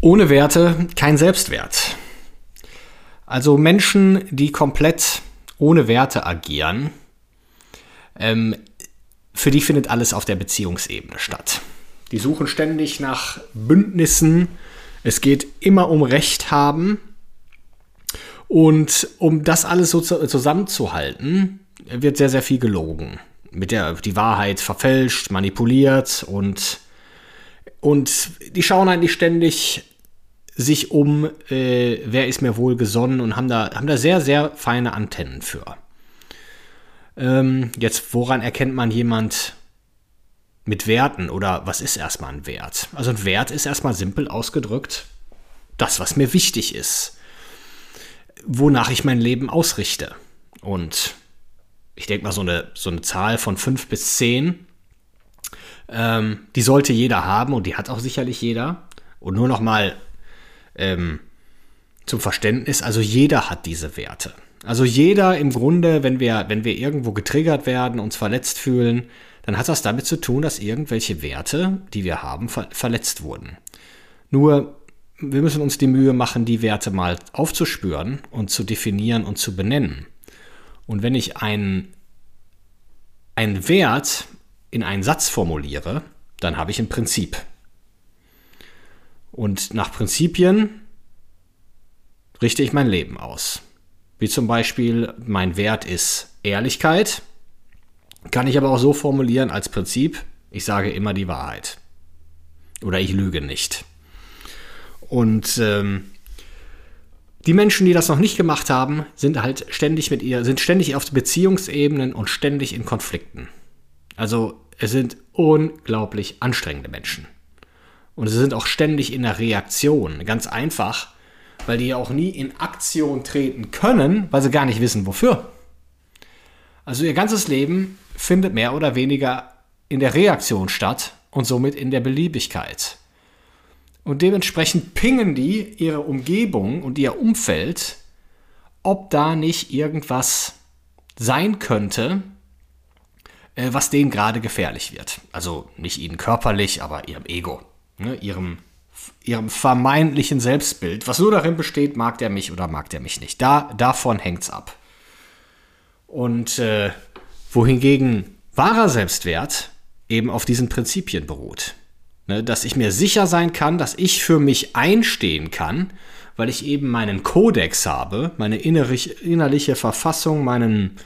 Ohne Werte kein Selbstwert. Also Menschen, die komplett ohne Werte agieren, ähm, für die findet alles auf der Beziehungsebene statt. Die suchen ständig nach Bündnissen. Es geht immer um Recht haben. Und um das alles so zusammenzuhalten, wird sehr, sehr viel gelogen. Mit der die Wahrheit verfälscht, manipuliert und, und die schauen eigentlich ständig sich um, äh, wer ist mir wohl gesonnen und haben da, haben da sehr, sehr feine Antennen für. Ähm, jetzt, woran erkennt man jemand mit Werten oder was ist erstmal ein Wert? Also ein Wert ist erstmal simpel ausgedrückt das, was mir wichtig ist, wonach ich mein Leben ausrichte. Und ich denke mal, so eine, so eine Zahl von fünf bis zehn, ähm, die sollte jeder haben und die hat auch sicherlich jeder. Und nur noch mal ähm, zum Verständnis, also jeder hat diese Werte. Also jeder im Grunde, wenn wir, wenn wir irgendwo getriggert werden, uns verletzt fühlen, dann hat das damit zu tun, dass irgendwelche Werte, die wir haben, ver verletzt wurden. Nur, wir müssen uns die Mühe machen, die Werte mal aufzuspüren und zu definieren und zu benennen. Und wenn ich einen, einen Wert in einen Satz formuliere, dann habe ich ein Prinzip. Und nach Prinzipien richte ich mein Leben aus. Wie zum Beispiel, mein Wert ist Ehrlichkeit, kann ich aber auch so formulieren als Prinzip, ich sage immer die Wahrheit. Oder ich lüge nicht. Und ähm, die Menschen, die das noch nicht gemacht haben, sind halt ständig mit ihr, sind ständig auf Beziehungsebenen und ständig in Konflikten. Also es sind unglaublich anstrengende Menschen. Und sie sind auch ständig in der Reaktion. Ganz einfach, weil die ja auch nie in Aktion treten können, weil sie gar nicht wissen, wofür. Also ihr ganzes Leben findet mehr oder weniger in der Reaktion statt und somit in der Beliebigkeit. Und dementsprechend pingen die ihre Umgebung und ihr Umfeld, ob da nicht irgendwas sein könnte, äh, was denen gerade gefährlich wird. Also nicht ihnen körperlich, aber ihrem Ego ne, ihrem, ihrem vermeintlichen Selbstbild, was nur darin besteht, mag der mich oder mag der mich nicht. Da, davon es ab. Und äh, wohingegen wahrer Selbstwert eben auf diesen Prinzipien beruht. Ne, dass ich mir sicher sein kann, dass ich für mich einstehen kann, weil ich eben meinen Kodex habe, meine innerlich, innerliche Verfassung, meinen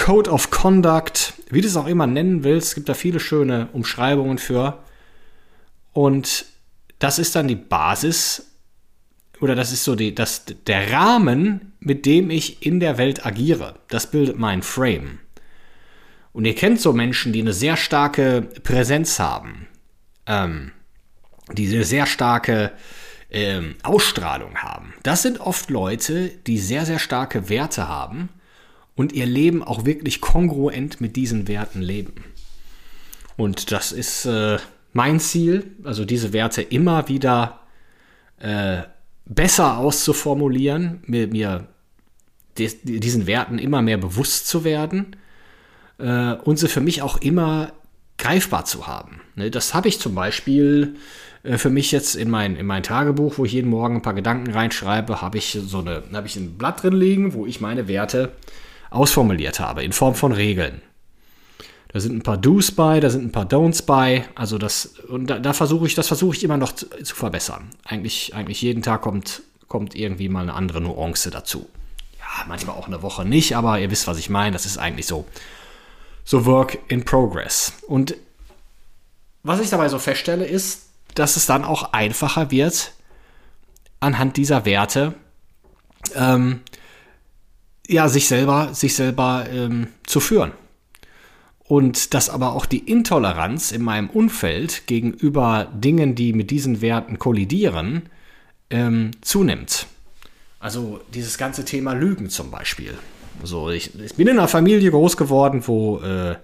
Code of Conduct, wie du es auch immer nennen willst. Gibt da viele schöne Umschreibungen für. Und das ist dann die Basis oder das ist so die, das, der Rahmen, mit dem ich in der Welt agiere. Das bildet mein Frame. Und ihr kennt so Menschen, die eine sehr starke Präsenz haben, ähm, die eine sehr starke ähm, Ausstrahlung haben. Das sind oft Leute, die sehr, sehr starke Werte haben und ihr Leben auch wirklich kongruent mit diesen Werten leben. Und das ist äh, mein Ziel, also diese Werte immer wieder äh, besser auszuformulieren, mir, mir diesen Werten immer mehr bewusst zu werden äh, und sie für mich auch immer greifbar zu haben. Ne, das habe ich zum Beispiel äh, für mich jetzt in mein, in mein Tagebuch, wo ich jeden Morgen ein paar Gedanken reinschreibe, habe ich so eine, habe ich ein Blatt drin liegen, wo ich meine Werte ausformuliert habe, in Form von Regeln. Da sind ein paar Do's bei, da sind ein paar Don'ts bei. Also das, und da, da versuche ich, das versuche ich immer noch zu, zu, verbessern. Eigentlich, eigentlich jeden Tag kommt, kommt irgendwie mal eine andere Nuance dazu. Ja, manchmal auch eine Woche nicht, aber ihr wisst, was ich meine. Das ist eigentlich so, so Work in Progress. Und was ich dabei so feststelle, ist, dass es dann auch einfacher wird, anhand dieser Werte, ähm, ja, sich selber, sich selber ähm, zu führen und dass aber auch die Intoleranz in meinem Umfeld gegenüber Dingen, die mit diesen Werten kollidieren, ähm, zunimmt. Also dieses ganze Thema Lügen zum Beispiel. So, ich, ich bin in einer Familie groß geworden, wo äh,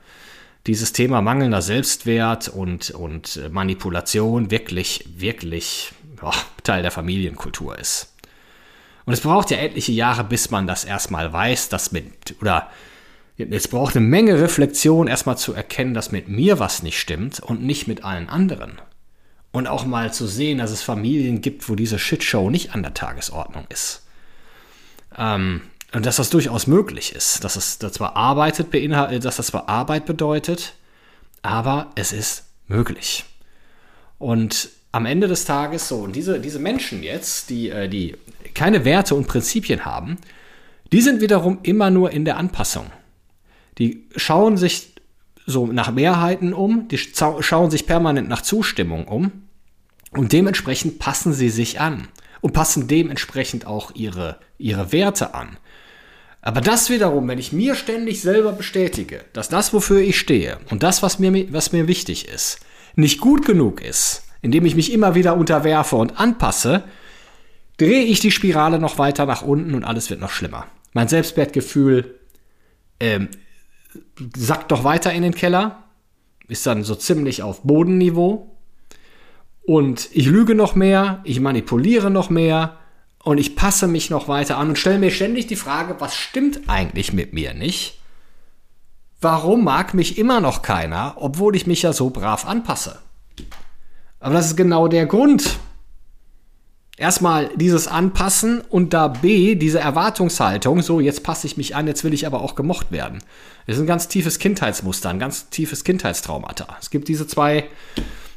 dieses Thema mangelnder Selbstwert und, und äh, Manipulation wirklich, wirklich oh, Teil der Familienkultur ist. Und es braucht ja etliche Jahre, bis man das erstmal weiß, dass mit, oder es braucht eine Menge Reflexion, erstmal zu erkennen, dass mit mir was nicht stimmt und nicht mit allen anderen. Und auch mal zu sehen, dass es Familien gibt, wo diese Shitshow nicht an der Tagesordnung ist. Ähm, und dass das durchaus möglich ist, dass es das zwar arbeitet beinhaltet, dass das zwar Arbeit bedeutet, aber es ist möglich. Und am Ende des Tages so, und diese, diese Menschen jetzt, die, äh, die keine Werte und Prinzipien haben, die sind wiederum immer nur in der Anpassung. Die schauen sich so nach Mehrheiten um, die schauen sich permanent nach Zustimmung um und dementsprechend passen sie sich an und passen dementsprechend auch ihre, ihre Werte an. Aber das wiederum, wenn ich mir ständig selber bestätige, dass das, wofür ich stehe und das, was mir, was mir wichtig ist, nicht gut genug ist, indem ich mich immer wieder unterwerfe und anpasse, drehe ich die Spirale noch weiter nach unten und alles wird noch schlimmer. Mein Selbstwertgefühl ähm, sackt doch weiter in den Keller, ist dann so ziemlich auf Bodenniveau. Und ich lüge noch mehr, ich manipuliere noch mehr und ich passe mich noch weiter an und stelle mir ständig die Frage, was stimmt eigentlich mit mir nicht? Warum mag mich immer noch keiner, obwohl ich mich ja so brav anpasse? Aber das ist genau der Grund. Erstmal dieses Anpassen und da B, diese Erwartungshaltung, so jetzt passe ich mich an, jetzt will ich aber auch gemocht werden. Das ist ein ganz tiefes Kindheitsmuster, ein ganz tiefes Kindheitstraumata. Es gibt diese zwei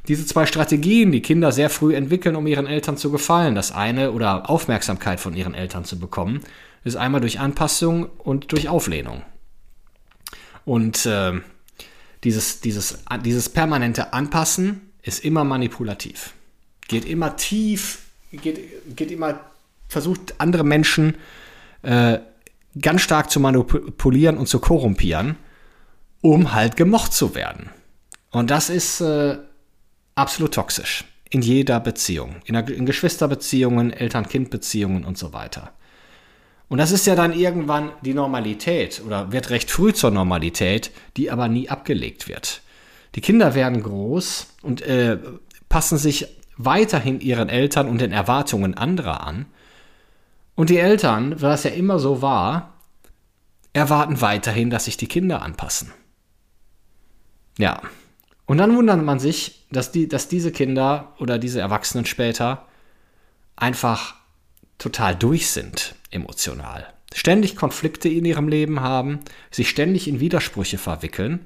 diese zwei Strategien, die Kinder sehr früh entwickeln, um ihren Eltern zu gefallen, das eine oder Aufmerksamkeit von ihren Eltern zu bekommen, ist einmal durch Anpassung und durch Auflehnung. Und äh, dieses, dieses, dieses permanente Anpassen ist immer manipulativ. Geht immer tief, geht, geht immer, versucht andere Menschen äh, ganz stark zu manipulieren und zu korrumpieren, um halt gemocht zu werden. Und das ist äh, absolut toxisch. In jeder Beziehung. In, in Geschwisterbeziehungen, Eltern-Kind-Beziehungen und so weiter. Und das ist ja dann irgendwann die Normalität oder wird recht früh zur Normalität, die aber nie abgelegt wird. Die Kinder werden groß und äh, passen sich weiterhin ihren Eltern und den Erwartungen anderer an. Und die Eltern, weil das ja immer so war, erwarten weiterhin, dass sich die Kinder anpassen. Ja, und dann wundert man sich, dass, die, dass diese Kinder oder diese Erwachsenen später einfach total durch sind emotional. Ständig Konflikte in ihrem Leben haben, sich ständig in Widersprüche verwickeln,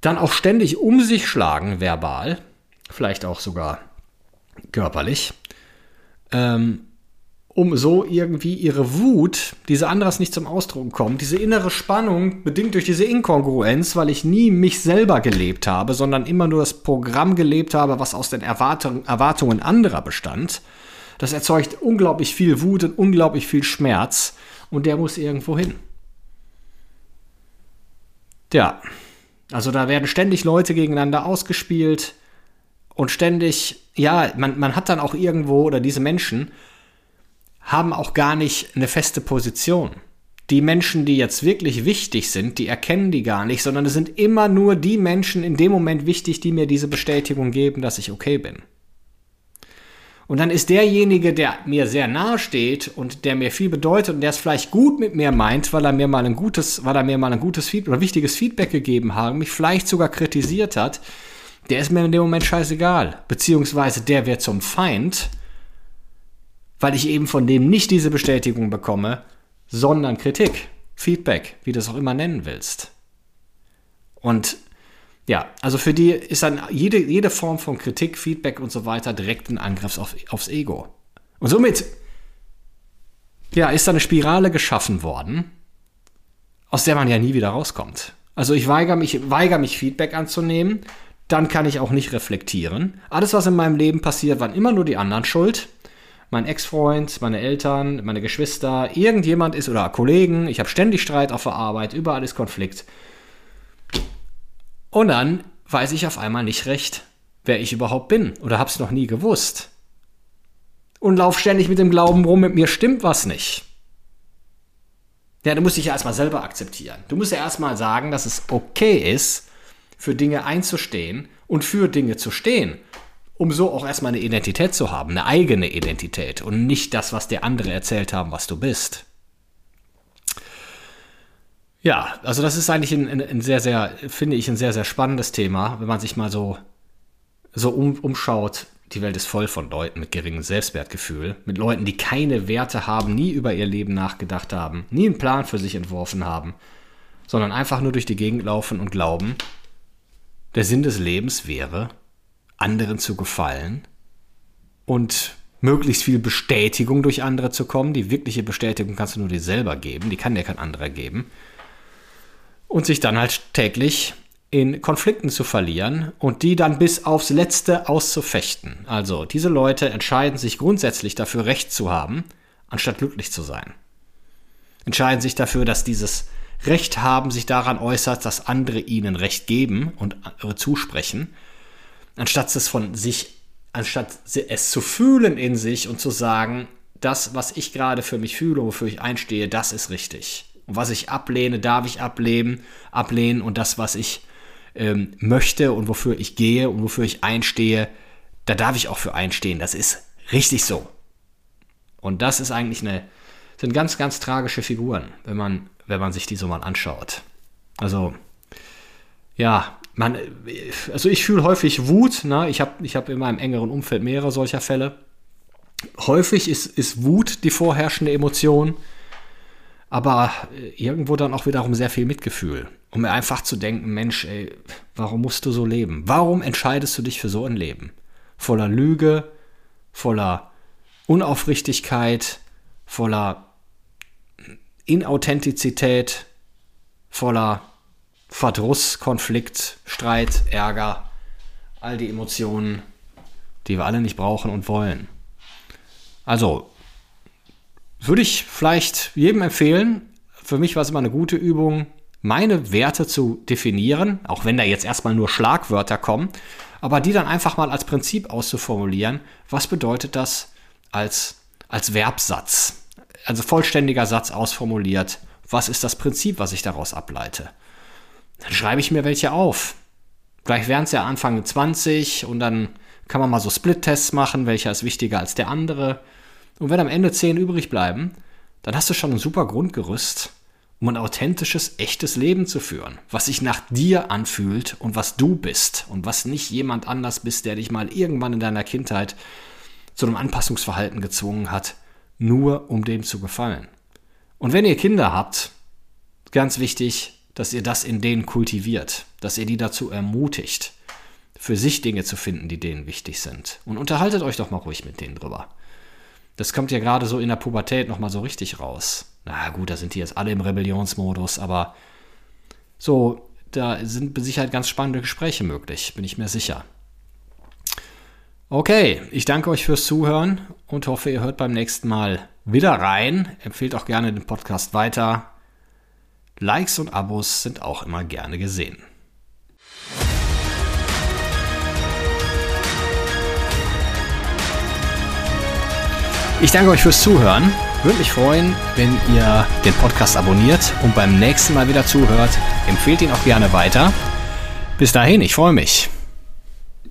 dann auch ständig um sich schlagen verbal, vielleicht auch sogar körperlich, ähm, um so irgendwie ihre Wut, diese anderes nicht zum Ausdruck kommt, diese innere Spannung, bedingt durch diese Inkongruenz, weil ich nie mich selber gelebt habe, sondern immer nur das Programm gelebt habe, was aus den Erwartung, Erwartungen anderer bestand. Das erzeugt unglaublich viel Wut und unglaublich viel Schmerz und der muss irgendwo hin. Ja, also da werden ständig Leute gegeneinander ausgespielt und ständig, ja, man, man hat dann auch irgendwo, oder diese Menschen, haben auch gar nicht eine feste Position. Die Menschen, die jetzt wirklich wichtig sind, die erkennen die gar nicht, sondern es sind immer nur die Menschen in dem Moment wichtig, die mir diese Bestätigung geben, dass ich okay bin. Und dann ist derjenige, der mir sehr nahe steht und der mir viel bedeutet und der es vielleicht gut mit mir meint, weil er mir mal ein gutes, weil er mir mal ein gutes Feedback oder wichtiges Feedback gegeben hat, mich vielleicht sogar kritisiert hat, der ist mir in dem Moment scheißegal. Beziehungsweise der wird zum Feind, weil ich eben von dem nicht diese Bestätigung bekomme, sondern Kritik, Feedback, wie du es auch immer nennen willst. Und ja, also für die ist dann jede, jede Form von Kritik, Feedback und so weiter direkt ein Angriff auf, aufs Ego. Und somit ja, ist da eine Spirale geschaffen worden, aus der man ja nie wieder rauskommt. Also ich weigere mich, weigere mich Feedback anzunehmen, dann kann ich auch nicht reflektieren. Alles, was in meinem Leben passiert, waren immer nur die anderen schuld mein Ex-Freund, meine Eltern, meine Geschwister, irgendjemand ist oder Kollegen, ich habe ständig Streit auf der Arbeit, überall ist Konflikt. Und dann weiß ich auf einmal nicht recht, wer ich überhaupt bin oder hab's noch nie gewusst. Und lauf ständig mit dem Glauben rum, mit mir stimmt was nicht. Ja, du musst dich ja erstmal selber akzeptieren. Du musst ja erstmal sagen, dass es okay ist, für Dinge einzustehen und für Dinge zu stehen, um so auch erstmal eine Identität zu haben, eine eigene Identität und nicht das, was dir andere erzählt haben, was du bist. Ja, also das ist eigentlich ein, ein, sehr, sehr, finde ich, ein sehr, sehr spannendes Thema, wenn man sich mal so, so um, umschaut. Die Welt ist voll von Leuten mit geringem Selbstwertgefühl, mit Leuten, die keine Werte haben, nie über ihr Leben nachgedacht haben, nie einen Plan für sich entworfen haben, sondern einfach nur durch die Gegend laufen und glauben, der Sinn des Lebens wäre, anderen zu gefallen und möglichst viel Bestätigung durch andere zu kommen. Die wirkliche Bestätigung kannst du nur dir selber geben, die kann dir kein anderer geben und sich dann halt täglich in Konflikten zu verlieren und die dann bis aufs Letzte auszufechten. Also diese Leute entscheiden sich grundsätzlich dafür, Recht zu haben, anstatt glücklich zu sein. Entscheiden sich dafür, dass dieses Recht haben sich daran äußert, dass andere ihnen Recht geben und zusprechen, anstatt es von sich, anstatt es zu fühlen in sich und zu sagen, das, was ich gerade für mich fühle, wofür ich einstehe, das ist richtig. Und was ich ablehne, darf ich ablehnen, ablehnen. Und das, was ich ähm, möchte und wofür ich gehe und wofür ich einstehe, da darf ich auch für einstehen. Das ist richtig so. Und das ist eigentlich eine, sind ganz, ganz tragische Figuren, wenn man, wenn man sich die so mal anschaut. Also, ja, man, also ich fühle häufig Wut. Ne? Ich habe ich hab in meinem engeren Umfeld mehrere solcher Fälle. Häufig ist, ist Wut die vorherrschende Emotion aber äh, irgendwo dann auch wiederum sehr viel Mitgefühl. Um mir einfach zu denken, Mensch, ey, warum musst du so leben? Warum entscheidest du dich für so ein Leben? Voller Lüge, voller Unaufrichtigkeit, voller Inauthentizität, voller Verdruss, Konflikt, Streit, Ärger, all die Emotionen, die wir alle nicht brauchen und wollen. Also, würde ich vielleicht jedem empfehlen. Für mich war es immer eine gute Übung, meine Werte zu definieren, auch wenn da jetzt erstmal nur Schlagwörter kommen, aber die dann einfach mal als Prinzip auszuformulieren. Was bedeutet das als, als Verbsatz? Also vollständiger Satz ausformuliert. Was ist das Prinzip, was ich daraus ableite? Dann schreibe ich mir welche auf. Vielleicht wären es ja Anfang 20 und dann kann man mal so Split-Tests machen, welcher ist wichtiger als der andere. Und wenn am Ende 10 übrig bleiben, dann hast du schon ein super Grundgerüst, um ein authentisches, echtes Leben zu führen, was sich nach dir anfühlt und was du bist und was nicht jemand anders bist, der dich mal irgendwann in deiner Kindheit zu einem Anpassungsverhalten gezwungen hat, nur um dem zu gefallen. Und wenn ihr Kinder habt, ganz wichtig, dass ihr das in denen kultiviert, dass ihr die dazu ermutigt, für sich Dinge zu finden, die denen wichtig sind. Und unterhaltet euch doch mal ruhig mit denen drüber. Das kommt ja gerade so in der Pubertät nochmal so richtig raus. Na gut, da sind die jetzt alle im Rebellionsmodus, aber so, da sind mit Sicherheit ganz spannende Gespräche möglich, bin ich mir sicher. Okay, ich danke euch fürs Zuhören und hoffe, ihr hört beim nächsten Mal wieder rein. Empfehlt auch gerne den Podcast weiter. Likes und Abos sind auch immer gerne gesehen. Ich danke euch fürs Zuhören. Würde mich freuen, wenn ihr den Podcast abonniert und beim nächsten Mal wieder zuhört. Empfehlt ihn auch gerne weiter. Bis dahin, ich freue mich.